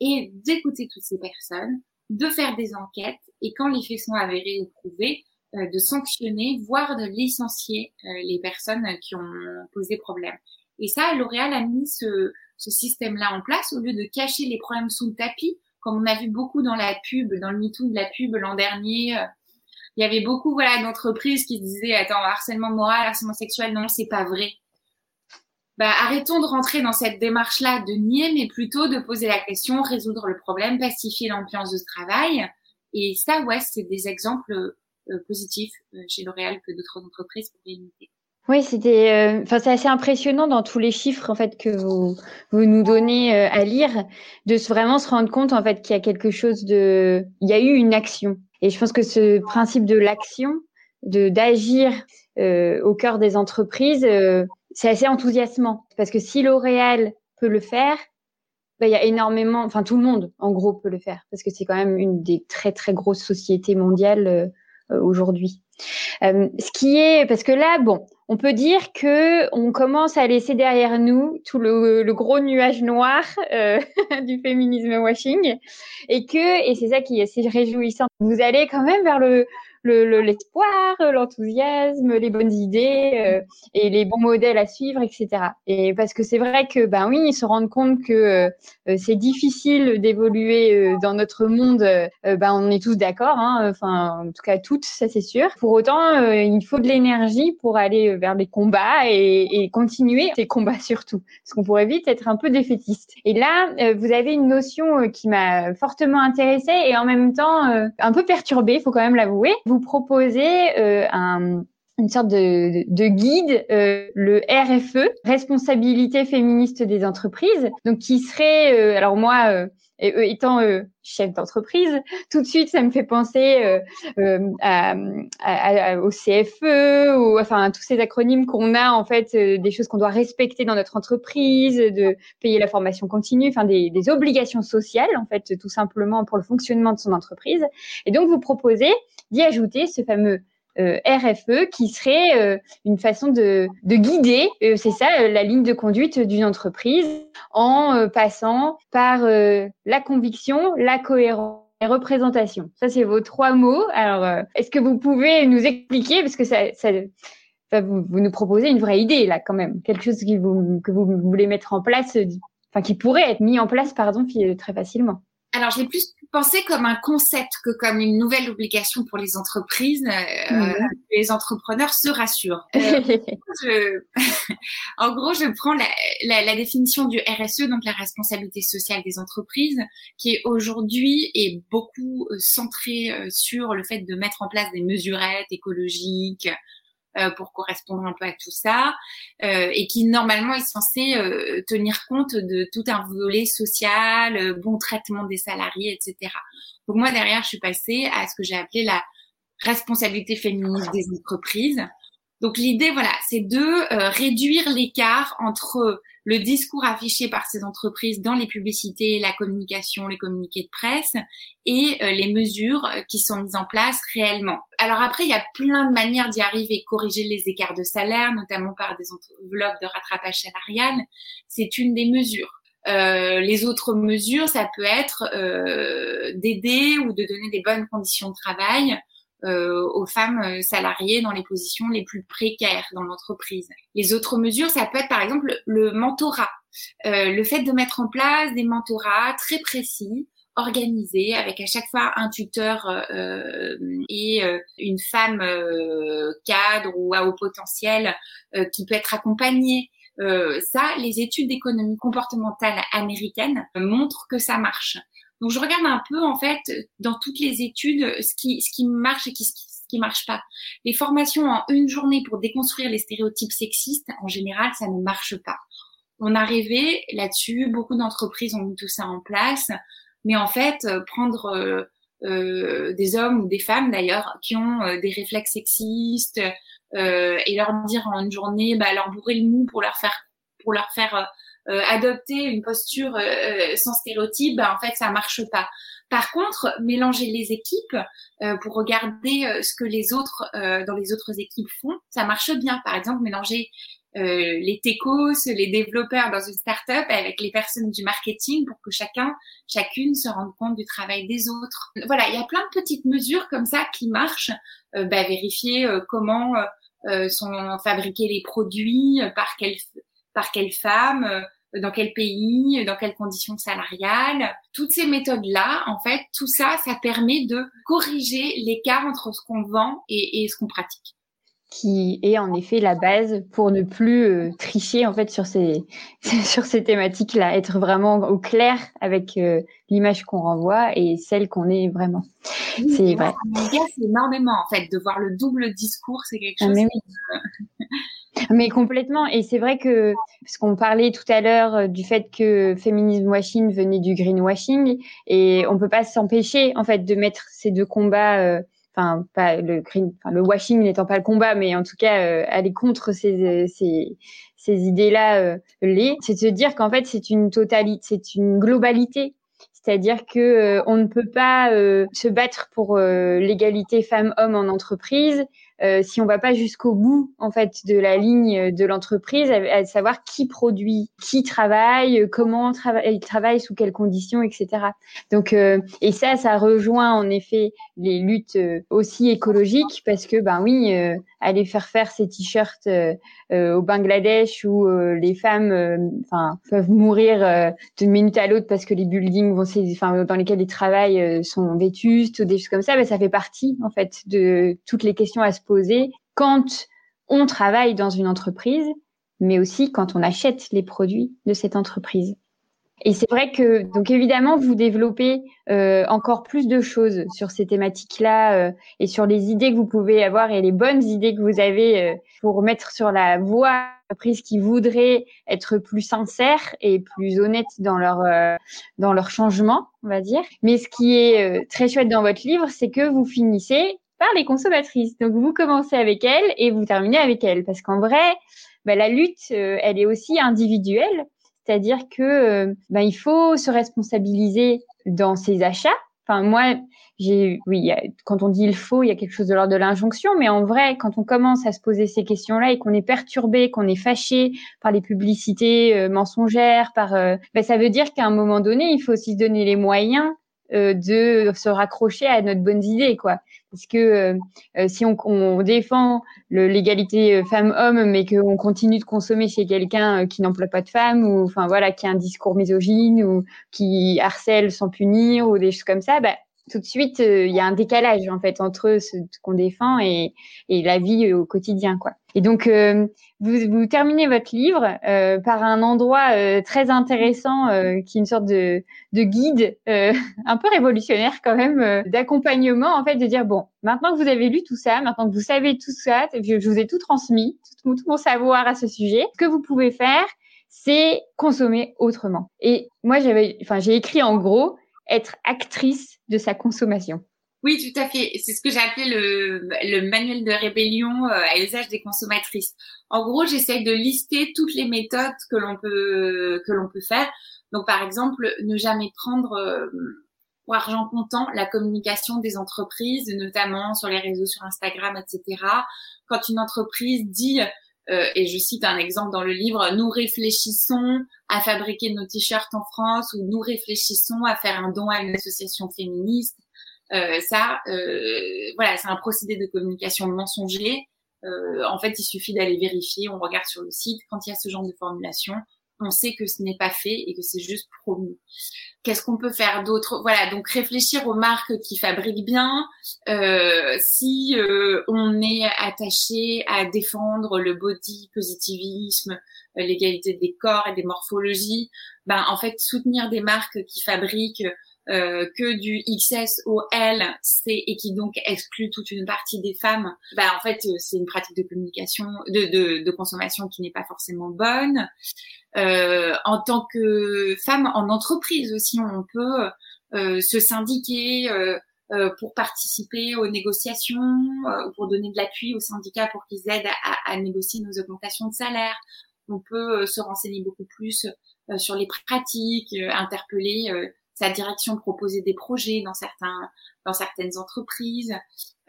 S3: Et d'écouter toutes ces personnes, de faire des enquêtes et quand les faits sont avérés ou prouvés, euh, de sanctionner, voire de licencier euh, les personnes qui ont posé problème. Et ça, L'Oréal a mis ce, ce système-là en place au lieu de cacher les problèmes sous le tapis, comme on a vu beaucoup dans la pub, dans le MeToo de la pub l'an dernier. Euh, il y avait beaucoup voilà d'entreprises qui disaient attends harcèlement moral, harcèlement sexuel, non c'est pas vrai bah, arrêtons de rentrer dans cette démarche-là de nier, mais plutôt de poser la question, résoudre le problème, pacifier l'ambiance de travail. Et ça, ouais, c'est des exemples euh, positifs euh, chez L'Oréal que d'autres entreprises pourraient imiter.
S2: Oui, c'était, euh, enfin, c'est assez impressionnant dans tous les chiffres en fait que vous, vous nous donnez à lire, de vraiment se rendre compte en fait qu'il y a quelque chose de, il y a eu une action. Et je pense que ce principe de l'action, de d'agir au cœur des entreprises, c'est assez enthousiasmant parce que si L'Oréal peut le faire, bah, il y a énormément, enfin tout le monde en gros peut le faire parce que c'est quand même une des très très grosses sociétés mondiales euh, euh, aujourd'hui. Euh, ce qui est, parce que là, bon, on peut dire que on commence à laisser derrière nous tout le, le gros nuage noir euh, du féminisme washing et que, et c'est ça qui est assez réjouissant, vous allez quand même vers le, l'espoir, le, l'enthousiasme, les bonnes idées euh, et les bons modèles à suivre, etc. Et parce que c'est vrai que ben oui, ils se rendent compte que euh, c'est difficile d'évoluer euh, dans notre monde. ben on est tous d'accord, hein, enfin en tout cas toutes, ça c'est sûr. Pour autant, il faut de l'énergie pour aller vers les combats et, et continuer ces combats surtout, parce qu'on pourrait vite être un peu défaitiste. Et là, vous avez une notion qui m'a fortement intéressée et en même temps un peu perturbée, faut quand même l'avouer proposez euh, un, une sorte de, de guide, euh, le RFE, responsabilité féministe des entreprises, donc qui serait, euh, alors moi, euh, étant chef d'entreprise, tout de suite ça me fait penser à, à, au CFE, ou enfin tous ces acronymes qu'on a en fait, des choses qu'on doit respecter dans notre entreprise, de payer la formation continue, enfin des, des obligations sociales en fait, tout simplement pour le fonctionnement de son entreprise. Et donc vous proposez d'y ajouter ce fameux euh, RFE qui serait euh, une façon de, de guider, euh, c'est ça, la ligne de conduite d'une entreprise en passant par la conviction, la cohérence et représentation. Ça, c'est vos trois mots. Alors, est-ce que vous pouvez nous expliquer, parce que ça, vous, nous proposez une vraie idée là quand même, quelque chose que vous voulez mettre en place, enfin qui pourrait être mis en place, pardon, très facilement
S3: alors, j'ai plus pensé comme un concept que comme une nouvelle obligation pour les entreprises. Euh, mhm. Les entrepreneurs se rassurent. Euh, en gros, je prends la, la, la, définition du RSE, donc la responsabilité sociale des entreprises, qui aujourd'hui est beaucoup euh, centrée euh, sur le fait de mettre en place des mesurettes écologiques, euh, pour correspondre un peu à tout ça, euh, et qui normalement est censé euh, tenir compte de tout un volet social, bon traitement des salariés, etc. Donc moi derrière, je suis passée à ce que j'ai appelé la responsabilité féministe des entreprises. Donc l'idée, voilà, c'est de réduire l'écart entre le discours affiché par ces entreprises dans les publicités, la communication, les communiqués de presse et euh, les mesures euh, qui sont mises en place réellement. Alors après, il y a plein de manières d'y arriver, corriger les écarts de salaire, notamment par des enveloppes de rattrapage salarial, c'est une des mesures. Euh, les autres mesures, ça peut être euh, d'aider ou de donner des bonnes conditions de travail aux femmes euh, salariées dans les positions les plus précaires dans l'entreprise. Les autres mesures, ça peut être par exemple le mentorat, euh, le fait de mettre en place des mentorats très précis organisés avec à chaque fois un tuteur euh, et une femme cadre ou à haut potentiel qui peut être accompagnée. ça, les études d'économie comportementale américaines montrent que ça marche. Donc je regarde un peu en fait dans toutes les études ce qui ce qui marche et qui, ce qui marche pas. Les formations en une journée pour déconstruire les stéréotypes sexistes, en général, ça ne marche pas. On a rêvé là-dessus, beaucoup d'entreprises ont mis tout ça en place, mais en fait, euh, prendre euh, euh, des hommes ou des femmes d'ailleurs qui ont des réflexes sexistes et leur dire en une journée, bah, leur bourrer le mou pour leur faire pour leur faire euh, adopter une posture euh, euh, sans stéréotype, ben, en fait, ça marche pas. Par contre, mélanger les équipes pour regarder ce que les autres dans les autres équipes font, ça marche bien. Par exemple, mélanger les techos, les développeurs dans une startup avec les personnes du marketing pour que chacun, chacune se rende compte du travail des autres. Voilà, il y a plein de petites mesures comme ça qui marchent. Bah, vérifier comment sont fabriqués les produits, par quelle par quelle femme, dans quel pays, dans quelles conditions salariales. Toutes ces méthodes-là, en fait, tout ça, ça permet de corriger l'écart entre ce qu'on vend et, ce qu'on pratique
S2: qui est en effet la base pour ne plus euh, tricher en fait sur ces sur ces thématiques-là, être vraiment au clair avec euh, l'image qu'on renvoie et celle qu'on est vraiment.
S3: c'est vrai. C'est énormément en fait de voir le double discours, c'est quelque ah, chose. oui.
S2: Mais complètement. Et c'est vrai que, parce qu'on parlait tout à l'heure euh, du fait que féminisme washing venait du greenwashing, et on peut pas s'empêcher, en fait, de mettre ces deux combats, euh, enfin, pas le green, enfin, le washing n'étant pas le combat, mais en tout cas, euh, aller contre ces, ces, ces idées-là, les, c'est de se dire qu'en fait, c'est une totalité, c'est une globalité. C'est-à-dire que on ne peut pas se battre pour l'égalité femmes-hommes en entreprise euh, si on va pas jusqu'au bout en fait de la ligne de l'entreprise, à, savoir qui produit, qui travaille, comment il travaille, sous quelles conditions, etc. Donc euh, et ça, ça rejoint en effet les luttes euh, aussi écologiques parce que ben oui, aller faire faire ces t-shirts au Bangladesh où les femmes, enfin peuvent mourir d'une minute à l'autre parce que les buildings vont, enfin dans lesquels ils travaillent sont vétustes ou des choses comme ça, ben, ça fait partie en fait de toutes les questions à se poser quand on travaille dans une entreprise, mais aussi quand on achète les produits de cette entreprise. Et c'est vrai que, donc évidemment, vous développez euh, encore plus de choses sur ces thématiques-là euh, et sur les idées que vous pouvez avoir et les bonnes idées que vous avez euh, pour mettre sur la voie entreprises qui voudraient être plus sincères et plus honnêtes dans leur dans leur changement, on va dire. Mais ce qui est très chouette dans votre livre, c'est que vous finissez les consommatrices. Donc vous commencez avec elles et vous terminez avec elles, parce qu'en vrai, bah, la lutte, euh, elle est aussi individuelle, c'est-à-dire que euh, bah, il faut se responsabiliser dans ses achats. Enfin moi, j'ai oui, quand on dit il faut, il y a quelque chose de l'ordre de l'injonction, mais en vrai, quand on commence à se poser ces questions-là et qu'on est perturbé, qu'on est fâché par les publicités euh, mensongères, par, bah, ça veut dire qu'à un moment donné, il faut aussi se donner les moyens de se raccrocher à notre bonne idée, quoi. Parce que euh, euh, si on, on défend l'égalité euh, femmes-hommes, mais qu'on continue de consommer chez quelqu'un qui n'emploie pas de femmes, ou enfin voilà, qui a un discours misogyne, ou qui harcèle sans punir, ou des choses comme ça, bah, tout de suite, euh, il y a un décalage en fait entre ce qu'on défend et, et, la vie au quotidien, quoi. Et donc, euh, vous, vous, terminez votre livre euh, par un endroit très intéressant qui est une sorte de, de guide un peu révolutionnaire quand même d'accompagnement en fait, de dire bon, maintenant que vous avez lu tout ça, maintenant que vous savez tout ça, je, je vous ai tout transmis, tout, tout mon savoir à ce sujet, ce que vous pouvez faire, c'est consommer autrement. Et moi, j'avais, enfin, j'ai écrit en gros être actrice de sa consommation.
S3: Oui, tout à fait. C'est ce que j'ai appelé le, le, manuel de rébellion euh, à l'usage des consommatrices. En gros, j'essaye de lister toutes les méthodes que l'on peut que l'on peut faire. Donc, par exemple, ne jamais prendre euh, pour argent comptant la communication des entreprises, notamment sur les réseaux, sur Instagram, etc. Quand une entreprise dit euh, et je cite un exemple dans le livre, nous réfléchissons à fabriquer nos t-shirts en France ou nous réfléchissons à faire un don à une association féministe. Euh, ça, euh, voilà, c'est un procédé de communication mensonger. Euh, en fait, il suffit d'aller vérifier, on regarde sur le site, quand il y a ce genre de formulation, on sait que ce n'est pas fait et que c'est juste promis. Qu'est-ce qu'on peut faire d'autre? Voilà, donc réfléchir aux marques qui fabriquent bien. Euh, si euh, on est attaché à défendre le body positivisme, l'égalité des corps et des morphologies, ben en fait soutenir des marques qui fabriquent euh, que du XS au L, et qui donc exclut toute une partie des femmes, bah en fait euh, c'est une pratique de communication, de, de, de consommation qui n'est pas forcément bonne. Euh, en tant que femme en entreprise aussi, on peut euh, se syndiquer euh, pour participer aux négociations, pour donner de l'appui aux syndicats pour qu'ils aident à, à, négocier nos augmentations de salaire. On peut se renseigner beaucoup plus sur les pratiques, interpeller sa direction proposer des projets dans certains dans certaines entreprises.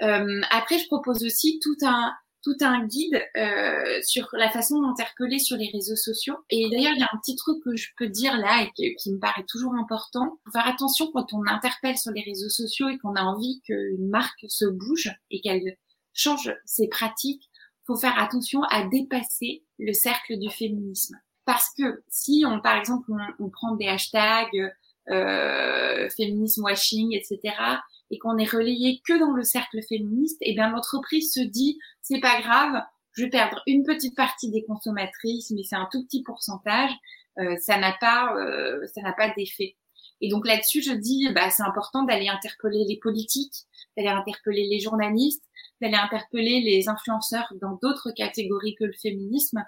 S3: Euh, après, je propose aussi tout un tout un guide euh, sur la façon d'interpeller sur les réseaux sociaux. Et d'ailleurs, il y a un petit truc que je peux dire là et qui me paraît toujours important. Faut faire attention quand on interpelle sur les réseaux sociaux et qu'on a envie qu'une marque se bouge et qu'elle change ses pratiques. Faut faire attention à dépasser le cercle du féminisme. Parce que si on, par exemple, on, on prend des hashtags euh, féminisme washing, etc., et qu'on est relayé que dans le cercle féministe, et eh bien l'entreprise se dit c'est pas grave, je vais perdre une petite partie des consommatrices, mais c'est un tout petit pourcentage, euh, ça n'a pas euh, ça n'a pas d'effet. Et donc là-dessus, je dis bah c'est important d'aller interpeller les politiques, d'aller interpeller les journalistes, d'aller interpeller les influenceurs dans d'autres catégories que le féminisme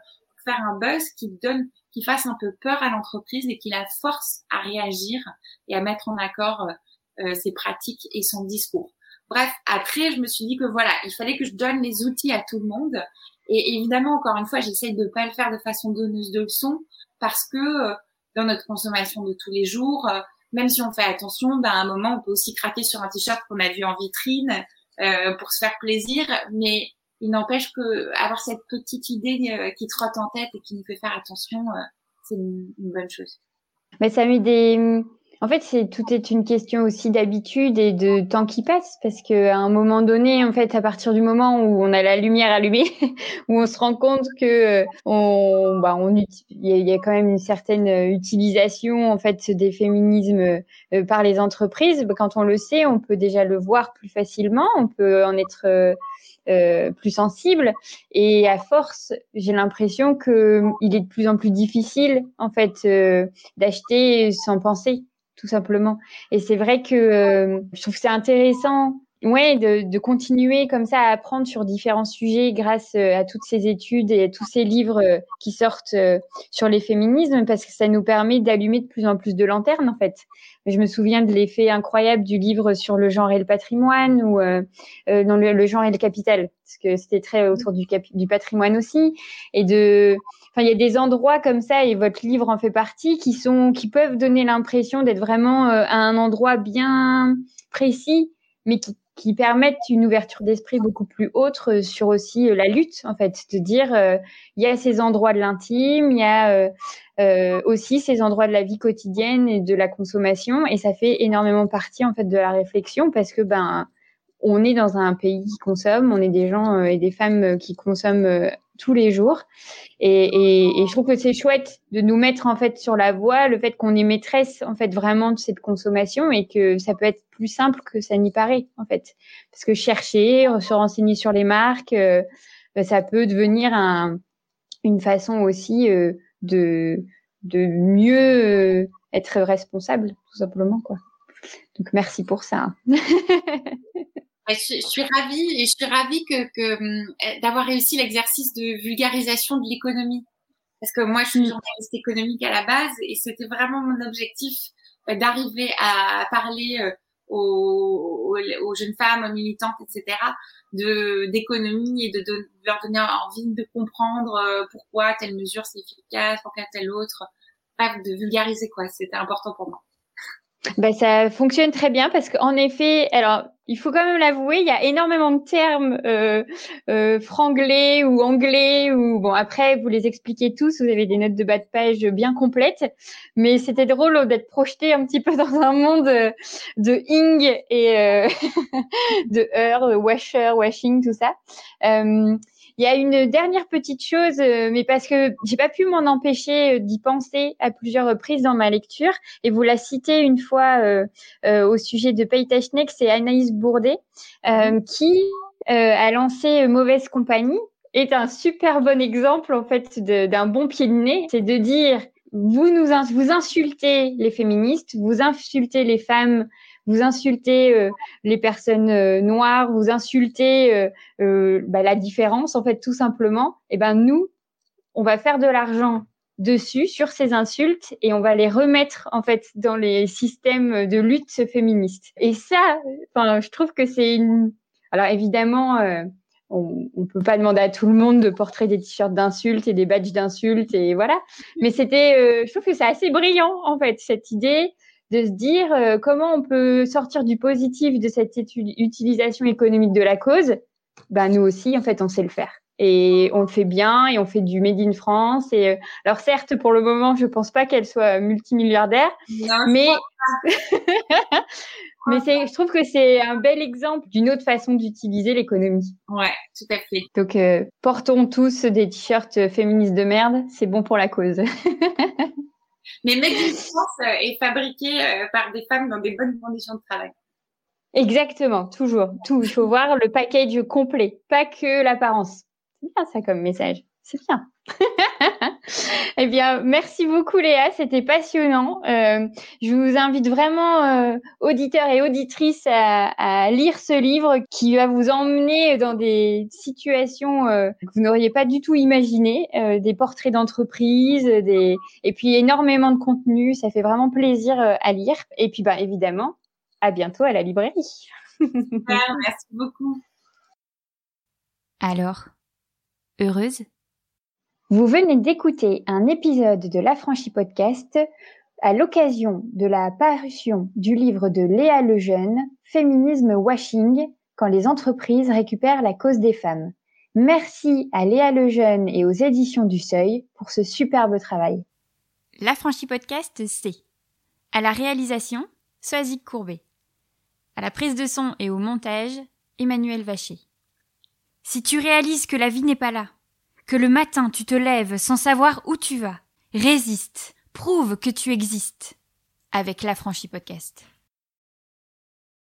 S3: faire un buzz qui donne qui fasse un peu peur à l'entreprise et qui la force à réagir et à mettre en accord euh, euh, ses pratiques et son discours. Bref, après, je me suis dit que voilà, il fallait que je donne les outils à tout le monde. Et évidemment, encore une fois, j'essaye de pas le faire de façon donneuse de leçons parce que euh, dans notre consommation de tous les jours, même si on fait attention, ben, à un moment, on peut aussi craquer sur un t-shirt qu'on a vu en vitrine euh, pour se faire plaisir. Mais il n'empêche que avoir cette petite idée euh, qui trotte en tête et qui nous fait faire attention, euh, c'est une, bonne chose.
S2: Mais ça met des. En fait, c'est tout est une question aussi d'habitude et de temps qui passe, parce que à un moment donné, en fait, à partir du moment où on a la lumière allumée, où on se rend compte que euh, on, bah, on il y, a quand même une certaine utilisation en fait des féminismes par les entreprises. Quand on le sait, on peut déjà le voir plus facilement, on peut en être euh, plus sensible. Et à force, j'ai l'impression que il est de plus en plus difficile, en fait, euh, d'acheter sans penser, tout simplement. Et c'est vrai que euh, je trouve que c'est intéressant ouais, de, de, continuer comme ça à apprendre sur différents sujets grâce à toutes ces études et à tous ces livres qui sortent sur les féminismes parce que ça nous permet d'allumer de plus en plus de lanternes en fait. Je me souviens de l'effet incroyable du livre sur le genre et le patrimoine ou euh, euh dans le, genre et le capital, parce que c'était très autour du, du patrimoine aussi. Et de, enfin, il y a des endroits comme ça, et votre livre en fait partie, qui sont, qui peuvent donner l'impression d'être vraiment euh, à un endroit bien précis, mais qui qui permettent une ouverture d'esprit beaucoup plus haute euh, sur aussi la lutte, en fait, de dire il y a ces endroits de l'intime, il y a euh, aussi ces endroits de la vie quotidienne et de la consommation. Et ça fait énormément partie en fait de la réflexion parce que ben on est dans un pays qui consomme, on est des gens et des femmes qui consomment tous les jours. Et, et, et je trouve que c'est chouette de nous mettre en fait sur la voie, le fait qu'on est maîtresse en fait vraiment de cette consommation et que ça peut être plus simple que ça n'y paraît en fait. Parce que chercher, se renseigner sur les marques, euh, ça peut devenir un, une façon aussi euh, de de mieux euh, être responsable tout simplement quoi. Donc merci pour ça.
S3: je, suis ravie et je suis ravie que, que hum, d'avoir réussi l'exercice de vulgarisation de l'économie. Parce que moi, je suis mm. journaliste économique à la base et c'était vraiment mon objectif euh, d'arriver à parler euh, aux, aux, jeunes femmes, aux militantes, etc., de d'économie et de, de, leur donner envie de comprendre euh, pourquoi telle mesure c'est efficace, pourquoi telle autre, bref, de vulgariser quoi. C'était important pour moi.
S2: Ben, ça fonctionne très bien parce qu'en effet, alors il faut quand même l'avouer, il y a énormément de termes euh, euh, franglais ou anglais ou bon après vous les expliquez tous, vous avez des notes de bas de page bien complètes, mais c'était drôle d'être projeté un petit peu dans un monde de ing et euh, de de washer, washing, tout ça. Euh, il y a une dernière petite chose, euh, mais parce que j'ai pas pu m'en empêcher euh, d'y penser à plusieurs reprises dans ma lecture, et vous la citez une fois euh, au sujet de Paytachnek, c'est Anaïs Bourdet, mhm. qui a lancé Mauvaise Compagnie, est un super bon exemple en fait d'un bon pied de nez, c'est de dire vous nous vous insultez les féministes, vous insultez les femmes vous insultez euh, les personnes euh, noires, vous insultez euh, bah, la différence, en fait, tout simplement. Et eh ben nous, on va faire de l'argent dessus sur ces insultes et on va les remettre en fait dans les systèmes de lutte féministe. Et ça, je trouve que c'est une. Alors évidemment. on, on peut pas demander à tout le monde de porter des t-shirts d'insultes et des badges d'insultes et voilà. Mais c'était, je trouve que c'est assez brillant en fait cette idée de se dire euh, comment on peut sortir du positif de cette utilisation économique de la cause? Ben nous aussi, en fait, on sait le faire. Et on le fait bien et on fait du Made in France. Et euh, alors certes, pour le moment, je pense pas qu'elle soit multimilliardaire, mais mais c'est, je trouve que c'est un bel exemple d'une autre façon d'utiliser l'économie.
S3: Ouais, tout à fait.
S2: Donc euh, portons tous des t-shirts féministes de merde, c'est bon pour la cause.
S3: Mais in France est fabriqué euh, par des femmes dans des bonnes conditions de travail.
S2: Exactement, toujours. Tout. Il faut voir le package complet, pas que l'apparence. C'est bien ça comme message. C'est bien. eh bien, merci beaucoup Léa, c'était passionnant. Euh, je vous invite vraiment, euh, auditeurs et auditrices, à, lire ce livre qui va vous emmener dans des situations euh, que vous n'auriez pas du tout imaginées, euh, des portraits d'entreprise, des et puis énormément de contenu. Ça fait vraiment plaisir euh, à lire. Et puis, bah évidemment, à bientôt à la librairie.
S3: merci beaucoup.
S1: Alors, heureuse
S2: vous venez d'écouter un épisode de l'Affranchi Podcast à l'occasion de la parution du livre de Léa Lejeune, Féminisme Washing, quand les entreprises récupèrent la cause des femmes. Merci à Léa Lejeune et aux éditions du Seuil pour ce superbe travail.
S1: L'Affranchi Podcast, c'est à la réalisation, Soazic Courbet. À la prise de son et au montage, Emmanuel Vacher. Si tu réalises que la vie n'est pas là, que le matin tu te lèves sans savoir où tu vas. Résiste, prouve que tu existes avec l'affranchi podcast.